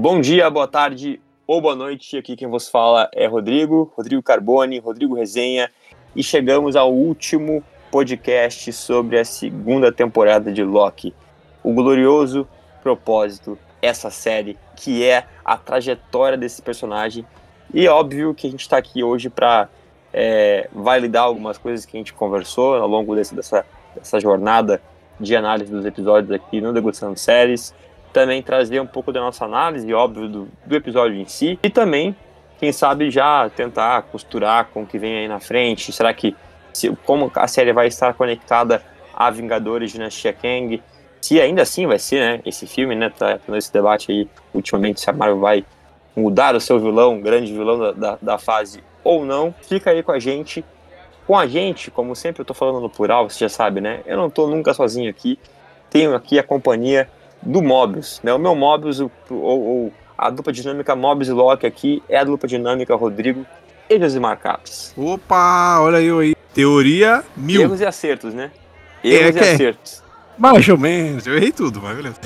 Bom dia, boa tarde ou boa noite. Aqui quem vos fala é Rodrigo, Rodrigo Carboni, Rodrigo Resenha, e chegamos ao último podcast sobre a segunda temporada de Loki. O glorioso propósito, essa série, que é a trajetória desse personagem. E óbvio que a gente está aqui hoje para é, validar algumas coisas que a gente conversou ao longo desse, dessa, dessa jornada de análise dos episódios aqui no Degustando Séries também trazer um pouco da nossa análise, óbvio, do, do episódio em si, e também, quem sabe, já tentar costurar com o que vem aí na frente. Será que, se, como a série vai estar conectada a Vingadores Dinastia Kang, se ainda assim vai ser, né, esse filme, né, tá tendo esse debate aí ultimamente se a Marvel vai mudar o seu vilão, grande vilão da, da, da fase ou não, fica aí com a gente. Com a gente, como sempre eu tô falando no plural, você já sabe, né? Eu não tô nunca sozinho aqui. Tenho aqui a companhia do Mobius. Né? O meu Mobius, ou, ou a dupla dinâmica Mobius e Loki aqui, é a dupla dinâmica Rodrigo e Josimar Caps. Opa, olha eu aí. Teoria mil. Erros e acertos, né? É, Erros é, e acertos. Mais ou menos, eu errei tudo, mas beleza.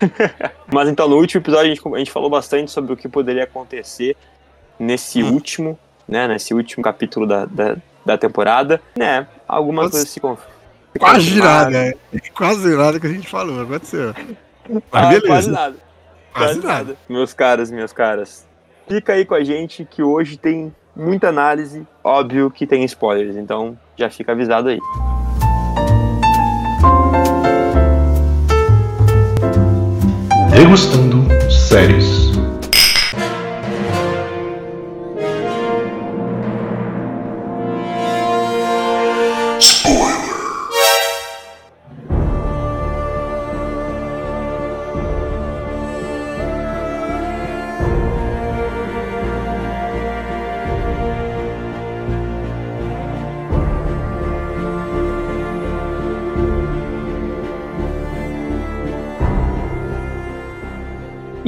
mas então, no último episódio a gente, a gente, falou bastante sobre o que poderia acontecer nesse hum. último, né? Nesse último capítulo da, da, da temporada. Né? Algumas coisas se confirmam. Quase nada, né? Quase nada que a gente falou, aconteceu. Mas ah, beleza. Quase nada. Quase, quase nada. nada. Meus caras, minhas caras. Fica aí com a gente que hoje tem muita análise. Óbvio que tem spoilers, então já fica avisado aí. Degustando séries.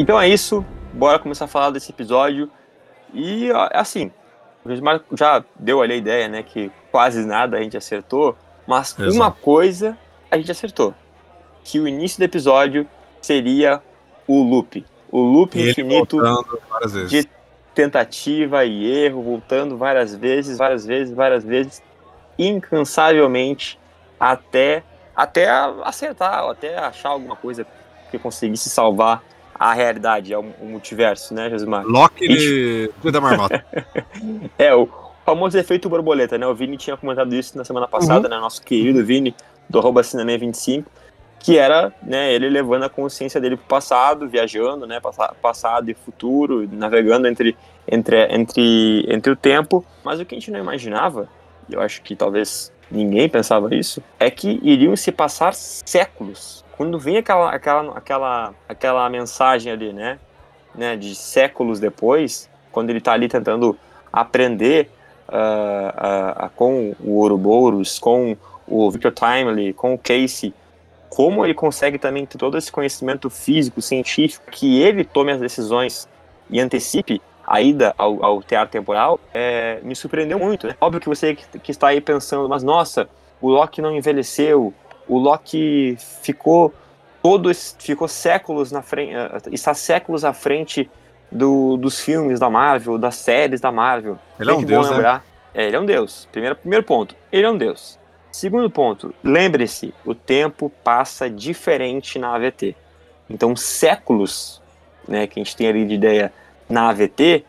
Então é isso, bora começar a falar desse episódio. E assim, o Gismar já deu ali a ideia, né, que quase nada a gente acertou, mas Exato. uma coisa a gente acertou, que o início do episódio seria o loop, o loop e infinito de tentativa e erro, voltando várias vezes, várias vezes, várias vezes, incansavelmente até até acertar, até achar alguma coisa que conseguisse salvar a realidade, é o, multiverso, né, Josimar? Loki e... da marmota. é, o famoso efeito borboleta, né? O Vini tinha comentado isso na semana passada, uhum. né? Nosso querido Vini, do arroba 25 que era, né, ele levando a consciência dele pro passado, viajando, né, passado e futuro, navegando entre, entre, entre, entre o tempo. Mas o que a gente não imaginava, e eu acho que talvez ninguém pensava isso, é que iriam se passar séculos quando vem aquela, aquela, aquela, aquela mensagem ali, né, né, de séculos depois, quando ele está ali tentando aprender uh, uh, uh, com o Ouroboros, com o Victor Timely, com o Casey, como ele consegue também ter todo esse conhecimento físico, científico, que ele tome as decisões e antecipe a ida ao, ao teatro temporal, é, me surpreendeu muito. Né? Óbvio que você que, que está aí pensando, mas nossa, o Loki não envelheceu, o Loki ficou todos ficou séculos na frente, eh, está séculos à frente do, dos filmes da Marvel, das séries da Marvel. Ele é um deus, né? lembrar. Né? É, ele é um deus. Primeiro, primeiro ponto, ele é um deus. Segundo ponto, lembre-se, o tempo passa diferente na AVT. Então, séculos, né, que a gente tem ali de ideia na AVT,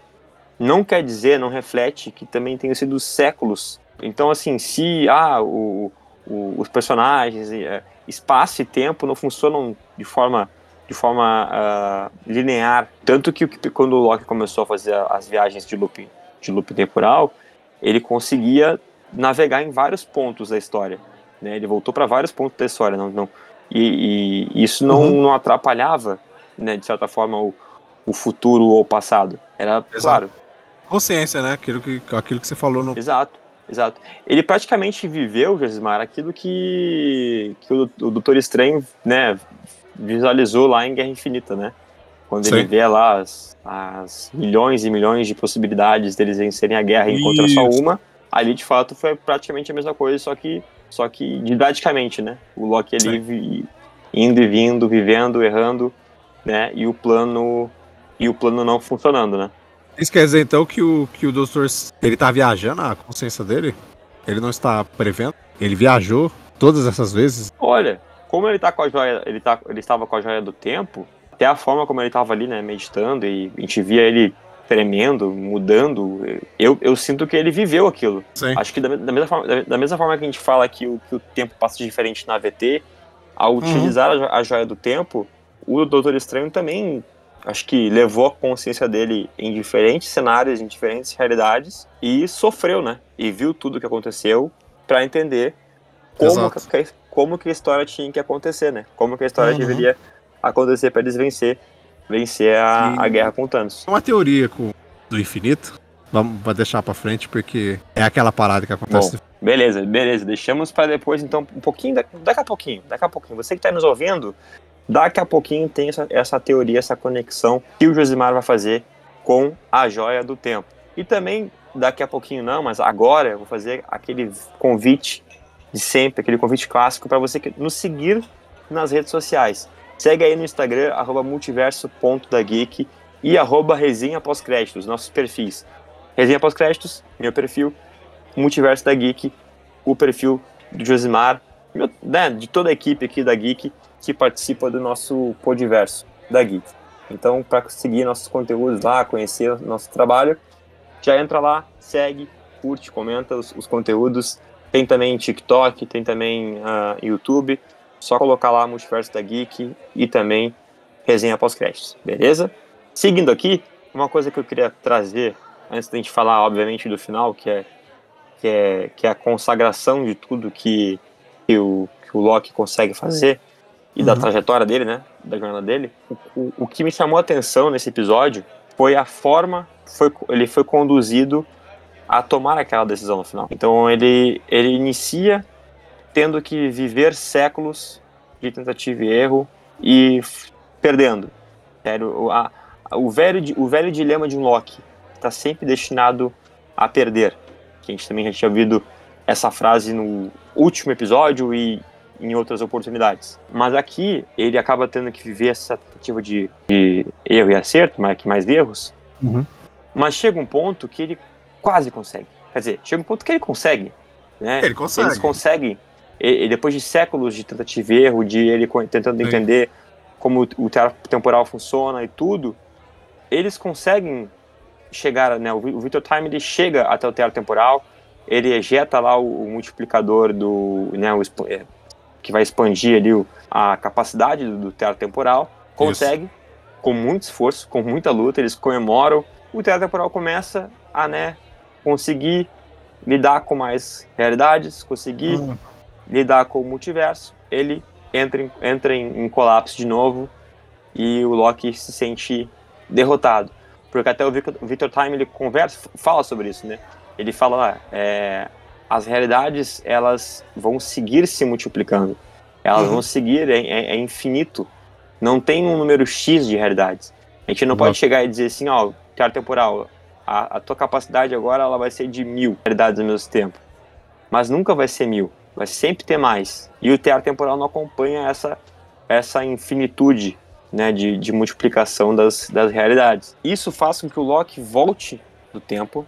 não quer dizer, não reflete que também tenham sido séculos. Então, assim, se ah, o, o, os personagens, é, espaço e tempo não funcionam de forma de forma uh, linear, tanto que quando o Loki começou a fazer as viagens de loop de loop temporal, ele conseguia navegar em vários pontos da história, né? Ele voltou para vários pontos da história, não, não e, e isso não, uhum. não atrapalhava, né? De certa forma o, o futuro ou o passado. Era Exato. claro. Consciência, né? Aquilo que aquilo que você falou no. Exato. Exato. Ele praticamente viveu, Josimar, aquilo que, que o, o Doutor Estranho, né, visualizou lá em Guerra Infinita, né? Quando Sim. ele vê lá as, as, milhões e milhões de possibilidades deles vencerem a guerra e encontrar só uma, ali de fato foi praticamente a mesma coisa, só que, só que didaticamente, né? O Loki ali vi, indo e vindo, vivendo, errando, né? E o plano e o plano não funcionando, né? Isso quer dizer então que o, que o doutor ele tá viajando a consciência dele? Ele não está prevendo? Ele viajou todas essas vezes? Olha, como ele tá com a joia, ele, tá, ele estava com a joia do tempo, até a forma como ele estava ali, né, meditando, e a gente via ele tremendo, mudando, eu, eu sinto que ele viveu aquilo. Sim. Acho que da, da mesma forma, da, da, mesma forma que a gente fala que o, que o tempo passa diferente na VT, ao utilizar uhum. a, a joia do tempo, o Doutor Estranho também acho que levou a consciência dele em diferentes cenários, em diferentes realidades e sofreu, né? E viu tudo o que aconteceu para entender como que, como que a história tinha que acontecer, né? Como que a história uhum. deveria acontecer para eles vencer, vencer a, a guerra com Thanos. Uma teoria com, do infinito, vamos deixar para frente porque é aquela parada que acontece. Bom, beleza, beleza. Deixamos para depois, então, um pouquinho, daqui a pouquinho, daqui a pouquinho. Você que está nos ouvindo, daqui a pouquinho tem essa, essa teoria, essa conexão que o Josimar vai fazer com a joia do tempo. E também, daqui a pouquinho não, mas agora eu vou fazer aquele convite de sempre, aquele convite clássico para você nos seguir nas redes sociais. Segue aí no Instagram, arroba multiverso.dageek e arroba resenha pós-créditos, nossos perfis. Resenha pós-créditos, meu perfil, Multiverso da Geek, o perfil do Josimar, meu, né, de toda a equipe aqui da Geek que participa do nosso Podiverso da Geek. Então, para seguir nossos conteúdos lá, conhecer nosso trabalho, já entra lá, segue, curte, comenta os, os conteúdos. Tem também TikTok, tem também uh, YouTube. Só colocar lá Multiverso da Geek e também resenha pós-créditos, beleza? Seguindo aqui, uma coisa que eu queria trazer, antes da gente falar, obviamente, do final, que é, que é, que é a consagração de tudo que, que, o, que o Loki consegue fazer e uhum. da trajetória dele, né? Da jornada dele. O, o, o, que me chamou a atenção nesse episódio foi a forma foi ele foi conduzido a tomar aquela decisão no final. Então ele ele inicia tendo que viver séculos de tentativa e erro e perdendo. Sério, a, o velho o velho dilema de um Loki está sempre destinado a perder. Que a gente também já tinha ouvido essa frase no último episódio e em outras oportunidades. Mas aqui ele acaba tendo que viver essa tentativa de, de erro e acerto, mais que mais erros. Uhum. Mas chega um ponto que ele quase consegue. Quer dizer, chega um ponto que ele consegue. Né? Ele consegue. Eles conseguem. E, depois de séculos de tentativa e erro, de ele tentando Sim. entender como o teatro temporal funciona e tudo, eles conseguem chegar, né? O Victor Time ele chega até o teatro temporal, ele ejeta lá o, o multiplicador do, né, o, é, que vai expandir ali o, a capacidade do, do teatro temporal, consegue, Isso. com muito esforço, com muita luta, eles comemoram, o teatro temporal começa a, né, conseguir lidar com mais realidades, conseguir uhum. lidar com o multiverso, ele entra em, entra em, em, colapso de novo e o Loki se sente derrotado. Porque até o Victor, Victor Time ele conversa, fala sobre isso, né? Ele fala, ah, é, as realidades elas vão seguir se multiplicando. Elas uhum. vão seguir, é, é, é, infinito. Não tem um número X de realidades. A gente não uhum. pode chegar e dizer assim, ó, teatro temporal, a, a, tua capacidade agora ela vai ser de mil realidades ao mesmo tempo. Mas nunca vai ser mil. Vai sempre ter mais. E o teatro temporal não acompanha essa, essa infinitude né, de, de multiplicação das, das realidades. Isso faz com que o Loki volte do tempo.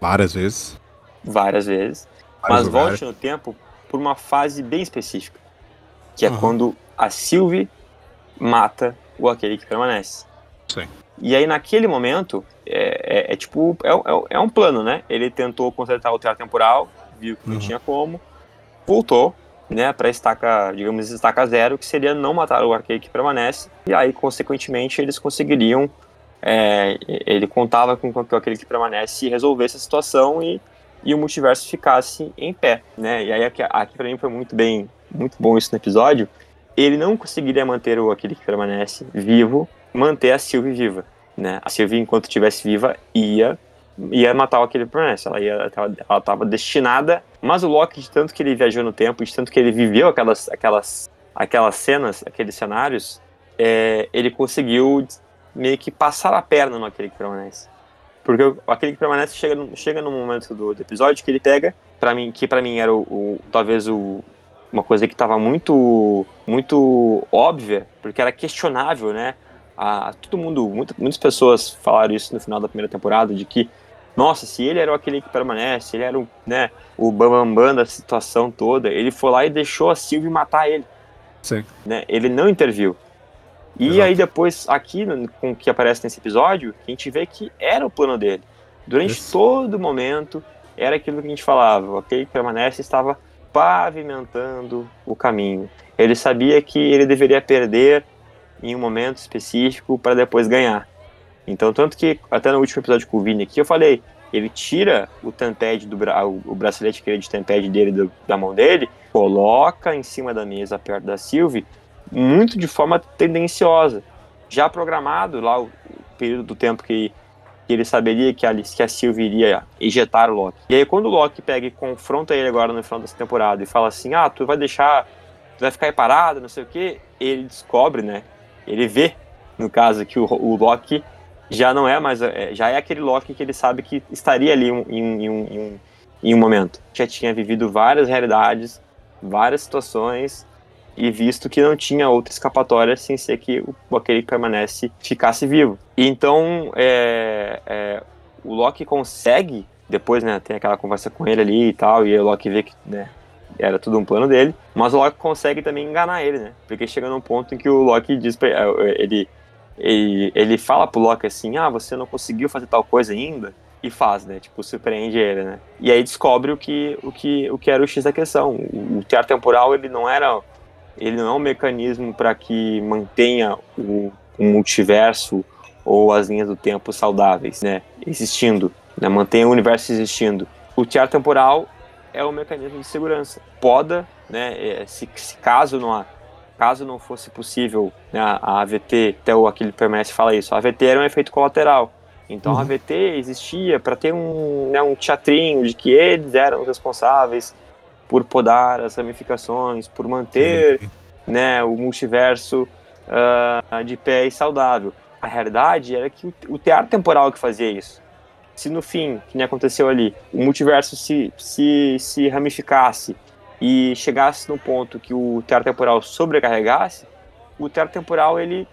Várias vezes. Várias vezes mas volte no tempo por uma fase bem específica, que é uhum. quando a Sylvie mata o aquele que permanece. Sim. E aí naquele momento é, é, é tipo é, é, é, um plano, né? Ele tentou consertar o teatro temporal, viu que uhum. não tinha como, voltou, né, para estaca, digamos, estaca zero, que seria não matar o arqueiro que permanece. E aí, consequentemente, eles conseguiriam. É, ele contava com que aquele que permanece resolvesse a situação e e o multiverso ficasse em pé, né? E aí aqui, aqui para mim foi muito bem, muito bom isso no episódio. Ele não conseguiria manter o aquele que permanece vivo, manter a Sylvie viva, né? A Sylvie enquanto estivesse viva ia ia matar o aquele que permanece. Ela ia ela estava destinada, mas o Loki de tanto que ele viajou no tempo, de tanto que ele viveu aquelas aquelas aquelas cenas, aqueles cenários, é, ele conseguiu meio que passar a perna no aquele que permanece. Porque aquele que permanece chega, chega no momento do, do episódio que ele pega, para mim, que para mim era o, o, talvez o, uma coisa que estava muito muito óbvia, porque era questionável, né? a, todo mundo, muita, muitas pessoas falaram isso no final da primeira temporada, de que, nossa, se ele era aquele que permanece, ele era o, né, o bambambam da situação toda, ele foi lá e deixou a Sylvie matar ele. Sim. Né? Ele não interviu. E Exato. aí depois, aqui, com o que aparece nesse episódio, a gente vê que era o plano dele. Durante Isso. todo momento, era aquilo que a gente falava, aquele que permanece estava pavimentando o caminho. Ele sabia que ele deveria perder em um momento específico para depois ganhar. Então, tanto que até no último episódio com o Vini aqui, eu falei, ele tira o tampad do bra o bracelete que ele de tampad dele do- da mão dele, coloca em cima da mesa perto da Sylvie, muito de forma tendenciosa. Já programado lá o, período do tempo que, que ele saberia que a, que a Sylvie iria ejetar o Loki. E aí quando o Loki pega e confronta ele agora no final dessa temporada e fala assim, ah, tu vai deixar, tu vai ficar aí parado, não sei o que, ele descobre, né, ele vê, no caso, que o, o Loki já não é mais, é, já é aquele Loki que ele sabe que estaria ali em, em, em em um momento. Já tinha vivido várias realidades, várias situações e visto que não tinha outra escapatória sem ser que o, aquele que permanece ficasse vivo. Então é, é, o Loki consegue, depois né, tem aquela conversa com ele ali e tal, e o Loki vê que né, era tudo um plano dele, mas o Loki consegue também enganar ele, né? Porque chega num ponto em que o Loki diz pra ele, ele, ele fala pro Loki assim, ah, você não conseguiu fazer tal coisa ainda? E faz, né? Tipo, surpreende ele, né? E aí descobre o que, o que, o que era o X da questão. O, o teatro temporal, ele não era ele não é um mecanismo para que mantenha o, o multiverso ou as linhas do tempo saudáveis, né, existindo, né, mantenha o universo existindo. O teatro temporal é um mecanismo de segurança. Poda, né, é, se, se caso não há, caso não fosse possível né, a AVT, até o aquele permanece fala isso, a AVT era um efeito colateral. Então Uhum. a AVT existia para ter um, né, um teatrinho de que eles eram os responsáveis por podar as ramificações, por manter né, o multiverso ah, de pé e saudável. A realidade era que o, o teatro temporal que fazia isso. Se no fim, que nem aconteceu ali, o multiverso se, se, se ramificasse e chegasse no ponto que o teatro temporal sobrecarregasse, o teatro temporal ele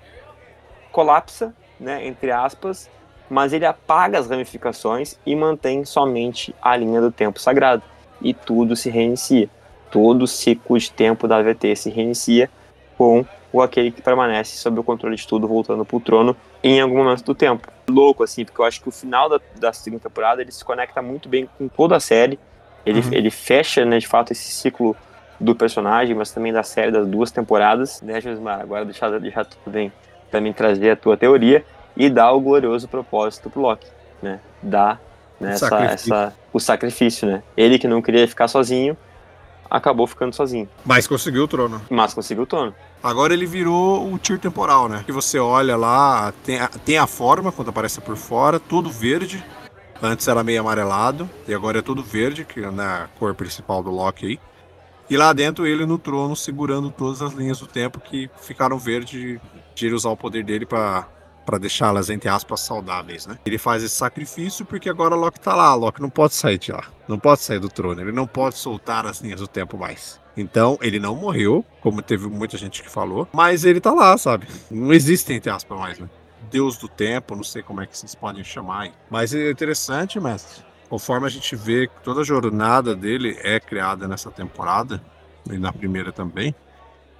colapsa, né, entre aspas, mas ele apaga as ramificações e mantém somente a linha do tempo sagrado. E tudo se reinicia todo o ciclo de tempo da AVT se reinicia com o aquele que permanece sob o controle de tudo voltando pro trono em algum momento do tempo. Louco, assim, porque eu acho que o final da, da segunda temporada ele se conecta muito bem com toda a série. Ele, Uhum. ele fecha, né, de fato, esse ciclo do personagem, mas também da série das duas temporadas. Né, Josmar? Agora deixar, deixar tudo bem pra mim trazer a tua teoria e dar o glorioso propósito pro Loki, né? Dar né, O essa, sacrifício. essa, o sacrifício, né? Ele que não queria ficar sozinho, acabou ficando sozinho. Mas conseguiu o trono. Mas conseguiu o trono. Agora ele virou o tier temporal, né? Que você olha lá, tem a, tem a forma quando aparece por fora, tudo verde. Antes era meio amarelado, e agora é tudo verde, que é na cor principal do Loki aí. E lá dentro ele no trono segurando todas as linhas do tempo que ficaram verde de ele usar o poder dele pra para deixá-las entre aspas saudáveis, né? Ele faz esse sacrifício porque agora Loki tá lá, Loki não pode sair de lá, não pode sair do trono, ele não pode soltar as linhas do tempo mais. Então, ele não morreu, como teve muita gente que falou, mas ele tá lá, sabe? Não existe entre aspas mais, né? Deus do tempo, não sei como é que vocês podem chamar. Mas é interessante, mestre. Conforme a gente vê que toda a jornada dele é criada nessa temporada, e na primeira também,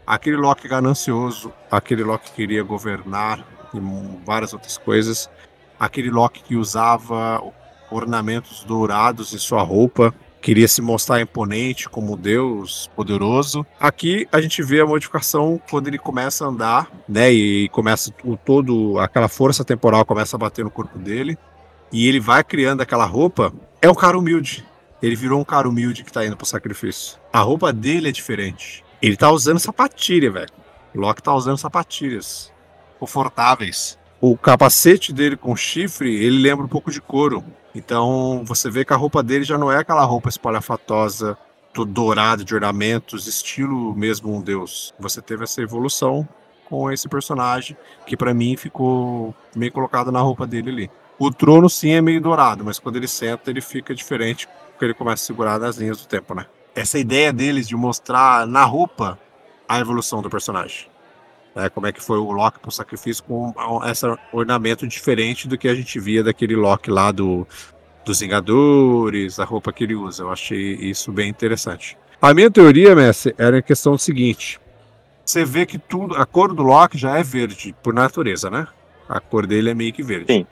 aquele Loki ganancioso, aquele Loki que queria governar e várias outras coisas, aquele Loki que usava ornamentos dourados em sua roupa, queria se mostrar imponente como Deus poderoso. Aqui a gente vê a modificação quando ele começa a andar, né, e começa o todo aquela força temporal começa a bater no corpo dele, e ele vai criando aquela roupa, é um cara humilde. Ele virou um cara humilde que tá indo pro sacrifício. A roupa dele é diferente. Ele tá usando sapatilha, velho. Loki tá usando sapatilhas confortáveis. O capacete dele com chifre, ele lembra um pouco de couro. Então você vê que a roupa dele já não é aquela roupa espalhafatosa, dourada de ornamentos, estilo mesmo um deus. Você teve essa evolução com esse personagem que pra mim ficou meio colocado na roupa dele ali. O trono sim é meio dourado, mas quando ele senta ele fica diferente porque ele começa a segurar nas linhas do tempo, né? Essa ideia deles de mostrar na roupa a evolução do personagem. Né, como é que foi o Loki pro sacrifício com esse ornamento diferente do que a gente via daquele Loki lá do, dos Vingadores, a roupa que ele usa. Eu achei isso bem interessante. A minha teoria, Messi, era a questão seguinte. Você vê que tudo, a cor do Loki já é verde, por natureza, né? A cor dele é meio que verde. Sim.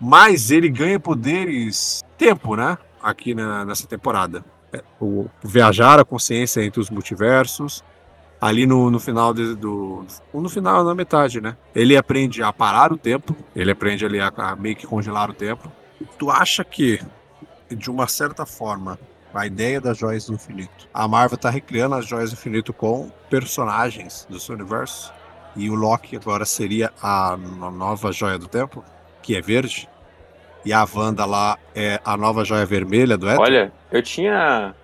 Mas ele ganha poderes tempo, né? Aqui na, nessa temporada. É, o viajar a consciência entre os multiversos, ali no, no final de, do. No final, na metade, né? Ele aprende a parar o tempo, ele aprende ali a, a meio que congelar o tempo. Tu acha que, de uma certa forma, a ideia das joias do infinito, a Marvel tá recriando as joias do infinito com personagens do seu universo? E o Loki agora seria a nova joia do tempo, que é verde? E a Wanda lá é a nova joia vermelha do Éter? Olha, eu tinha.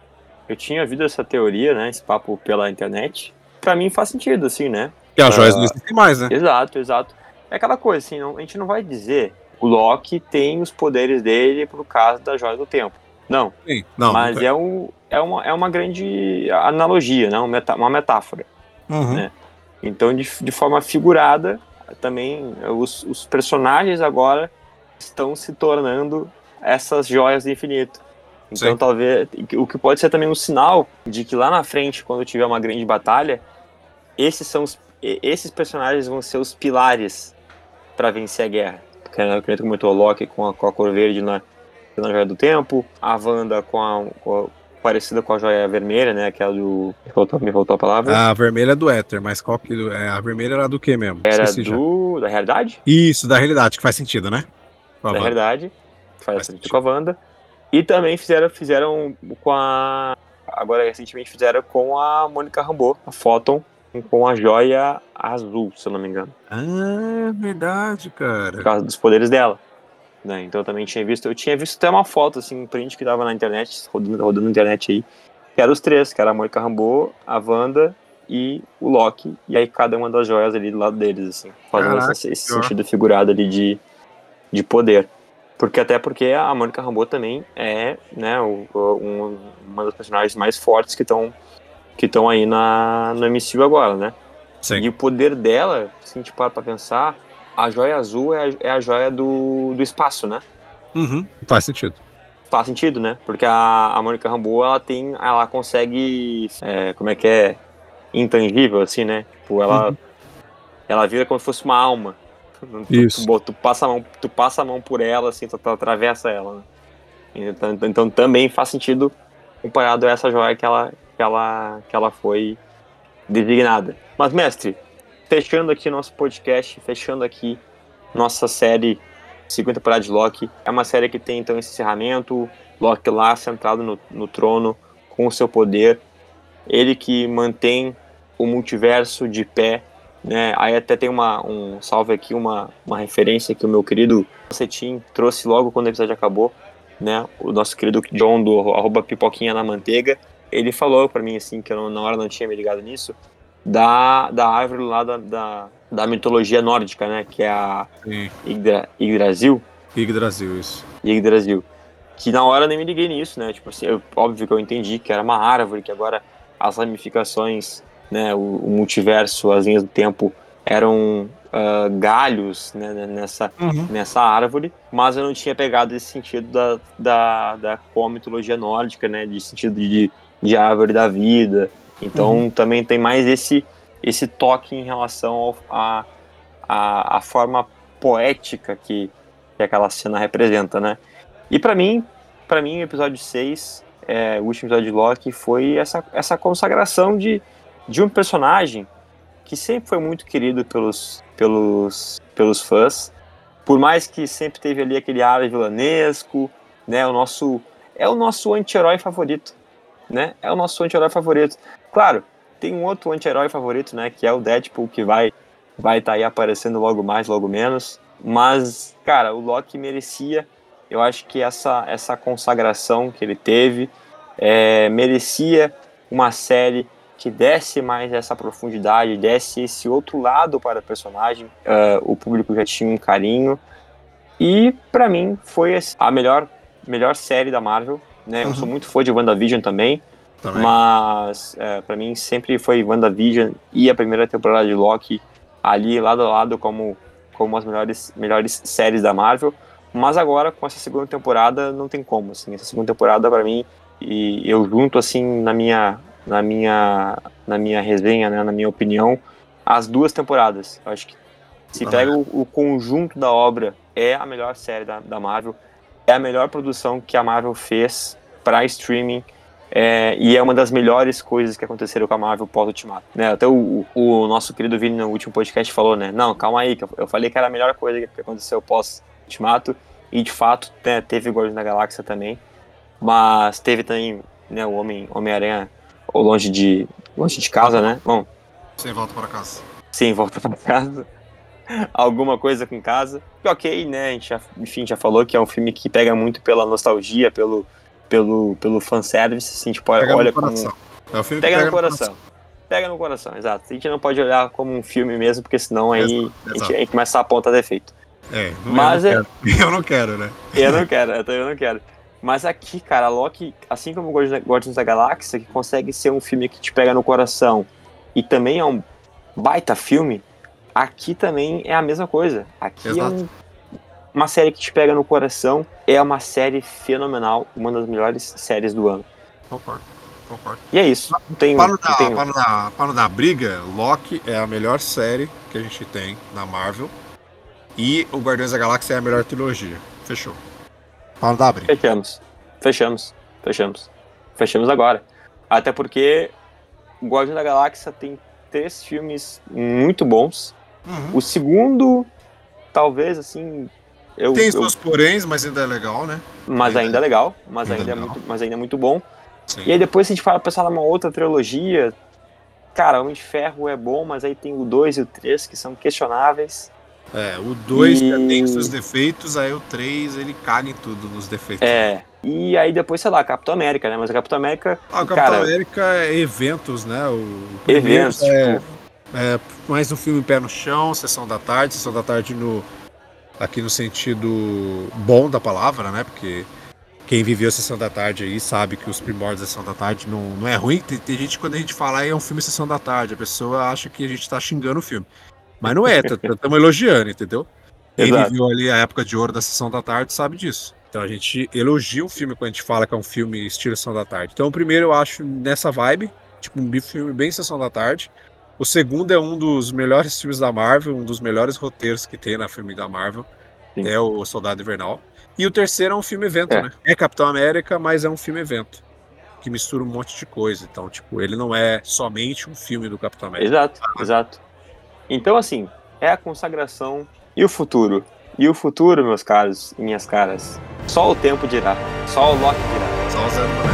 Eu tinha ouvido essa teoria, né? Esse papo pela internet para mim faz sentido, assim, né? E as joias uh, não existem mais, né? Exato, exato. É aquela coisa, assim, não, a gente não vai dizer o Loki tem os poderes dele por causa da joia do tempo. Não. Sim, não mas não é, um, é, uma, é uma grande analogia, né? uma metáfora. Uhum. Né? Então, de, de forma figurada, também os, os personagens agora estão se tornando essas joias do infinito. Então, Sim. talvez o que pode ser também um sinal de que lá na frente, quando tiver uma grande batalha, esses são os, esses personagens vão ser os pilares para vencer a guerra. Porque né, o comentou o Loki com a, com a cor verde na, na Joia do Tempo, a Wanda com a, com a, parecida com a Joia Vermelha, né? Aquela do. Me faltou, me faltou a palavra. A vermelha é do Éter, mas qual que. É, a vermelha era do que mesmo? Era Esqueci do. Já. Da realidade? Isso, da realidade, que faz sentido, né? Da realidade. Que faz, faz sentido com a Wanda. E também fizeram, fizeram com a. Agora, recentemente, fizeram com a Mônica Rambeau, a Photon, com a joia azul, se eu não me engano. Ah, verdade, cara. Por causa dos poderes dela. Né? Então eu também tinha visto. Eu tinha visto até uma foto, assim, um print que tava na internet, rodando, rodando na internet aí. Que eram os três, que era a Mônica Rambeau, a Wanda e o Loki. E aí cada uma das joias ali do lado deles, assim. Fazendo Caraca, esse, esse sentido figurado ali de, de poder. Porque até porque a Mônica Rambeau também é, né, o, um, uma das personagens mais fortes que estão que estão aí na, no MCU agora, né? Sim. E o poder dela, se a gente para pra pensar, a joia azul é a, é a joia do, do espaço, né? Uhum, faz sentido. Faz sentido, né? Porque a, a Mônica Rambeau, ela tem, ela consegue, é, como é que é, intangível, assim, né? Tipo, ela, uhum. ela vira como se fosse uma alma. Isso. Tu, tu, passa a mão, tu passa a mão por ela, assim, tu, tu atravessa ela, né? Então, então também faz sentido comparado a essa joia que ela, que ela, que ela foi designada. Mas, mestre, fechando aqui nosso podcast, fechando aqui nossa série segunda temporada de Loki, é uma série que tem então esse encerramento, Loki lá sentado no, no trono com o seu poder, ele que mantém o multiverso de pé, né? Aí até tem uma um salve aqui, uma, uma referência que o meu querido Cetim trouxe logo quando o episódio acabou, né? O nosso querido John do arroba pipoquinha na manteiga, ele falou para mim assim, que eu na hora não tinha me ligado nisso, da, da árvore lá da, da, da mitologia nórdica, né? Que é a Yggdra, Yggdrasil. Yggdrasil, isso. Yggdrasil. Que na hora nem me liguei nisso, né? Tipo assim, eu, óbvio que eu entendi que era uma árvore, que agora as ramificações, né? O, o multiverso, as linhas do tempo eram uh, galhos né, nessa, uhum. nessa árvore, mas eu não tinha pegado esse sentido da, da, da com a mitologia nórdica, né? De sentido de de árvore da vida. Então uhum. também tem mais esse esse toque em relação à a, a, a, forma poética que, que aquela cena representa, né? E para mim, para mim, o episódio 6, é, o último episódio de Loki, foi essa, essa consagração de, de um personagem que sempre foi muito querido pelos, pelos, pelos fãs, por mais que sempre teve ali aquele ar vilanesco, né? O nosso é o nosso anti-herói favorito né? É o nosso anti-herói favorito. Claro, tem um outro anti-herói favorito, né? Que é o Deadpool, que vai vai estar tá aí aparecendo logo mais, logo menos. Mas, cara, o Loki merecia. Eu acho que essa, essa consagração que ele teve é, merecia uma série que desse mais essa profundidade, desse esse outro lado para o personagem. Uh, o público já tinha um carinho. E, para mim, foi a melhor, melhor série da Marvel né? Uhum. Eu sou muito fã de WandaVision também. também. Mas, é, para mim, sempre foi WandaVision e a primeira temporada de Loki ali lado a lado como, como as melhores, melhores séries da Marvel. Mas agora, com essa segunda temporada, não tem como, assim. Essa segunda temporada, para mim, e eu junto, assim, na minha, na minha, na minha resenha, né, na minha opinião, as duas temporadas. Eu acho que se pega o, o, conjunto da obra, é a melhor série da, da Marvel, é a melhor produção que a Marvel fez para streaming, é, e é uma das melhores coisas que aconteceram com a Marvel pós-Ultimato. Né? Até o, o, nosso querido Vini no último podcast falou, né? Não, calma aí, que eu, eu falei que era a melhor coisa que aconteceu pós-Ultimato, e de fato né, teve Guardiões da Galáxia também, mas teve também né, o Homem-Aranha Homem longe de, longe de casa, né? Bom, sem volta para casa. Sim, volta para casa. Alguma coisa com casa. E ok, né? A gente já, enfim, já falou que é um filme que pega muito pela nostalgia, pelo, pelo, pelo fanservice. Assim, tipo, pega olha como. É o filme pega, pega no coração. coração. Pega no coração, exato. A gente não pode olhar como um filme mesmo, porque senão aí exato, A, gente, a gente começa a apontar defeito. É, não, Mas eu, não é... eu não quero, né? Eu não quero, eu, eu não quero. Mas aqui, cara, Loki, assim como Guardiões da Galáxia, que consegue ser um filme que te pega no coração e também é um baita filme, aqui também é a mesma coisa. Aqui é Exato. é um, uma série que te pega no coração, é uma série fenomenal, uma das melhores séries do ano. Concordo. Concordo. E é isso. Tem, para, dar, tem... para, dar, para dar briga, Loki é a melhor série que a gente tem na Marvel. E o Guardiões da Galáxia é a melhor trilogia. Fechou. Para dar briga. Fechamos. Fechamos. Fechamos. Fechamos agora. Até porque o Guardião da Galáxia tem três filmes muito bons. Uhum. O segundo, talvez, assim. Eu, tem seus eu... poréns, mas ainda é legal, né? Mas ainda, é legal, mas ainda, ainda é, muito, mas ainda é muito bom. Sim. E aí depois se a gente fala pensar numa outra trilogia, cara, Homem de Ferro é bom, mas aí tem o 2 e o 3 que são questionáveis. É, o 2 e... tem seus defeitos, aí o 3 ele caga em tudo nos defeitos. É, e aí depois, sei lá, Capitão América, né? Mas a Capitão América. Ah, o Capitão cara, América é eventos, né? O eventos, é, tipo... é mais um filme pé no chão, sessão da tarde, sessão da tarde no. Aqui no sentido bom da palavra, né? Porque quem viveu a sessão da tarde aí sabe que os primórdios da sessão da tarde não, não é ruim. Tem, tem gente, quando a gente fala é um filme sessão da tarde, a pessoa acha que a gente tá xingando o filme. Mas não é, estamos elogiando, entendeu? Quem Exato. viveu ali a época de ouro da sessão da tarde sabe disso. Então a gente elogia o filme quando a gente fala que é um filme estilo Sessão da Tarde. Então o primeiro eu acho nessa vibe, tipo um filme bem Sessão da Tarde. O segundo é um dos melhores filmes da Marvel, um dos melhores roteiros que tem na filme da Marvel. Sim. É o Soldado Invernal. E o terceiro é um filme evento, é. né? É Capitão América, mas é um filme evento. Que mistura um monte de coisa. Então, tipo, ele não é somente um filme do Capitão América. Exato, ah. exato. Então, assim, é a consagração e o futuro. E o futuro, meus caros e minhas caras, só o tempo dirá. Só o Loki dirá. Só o Zé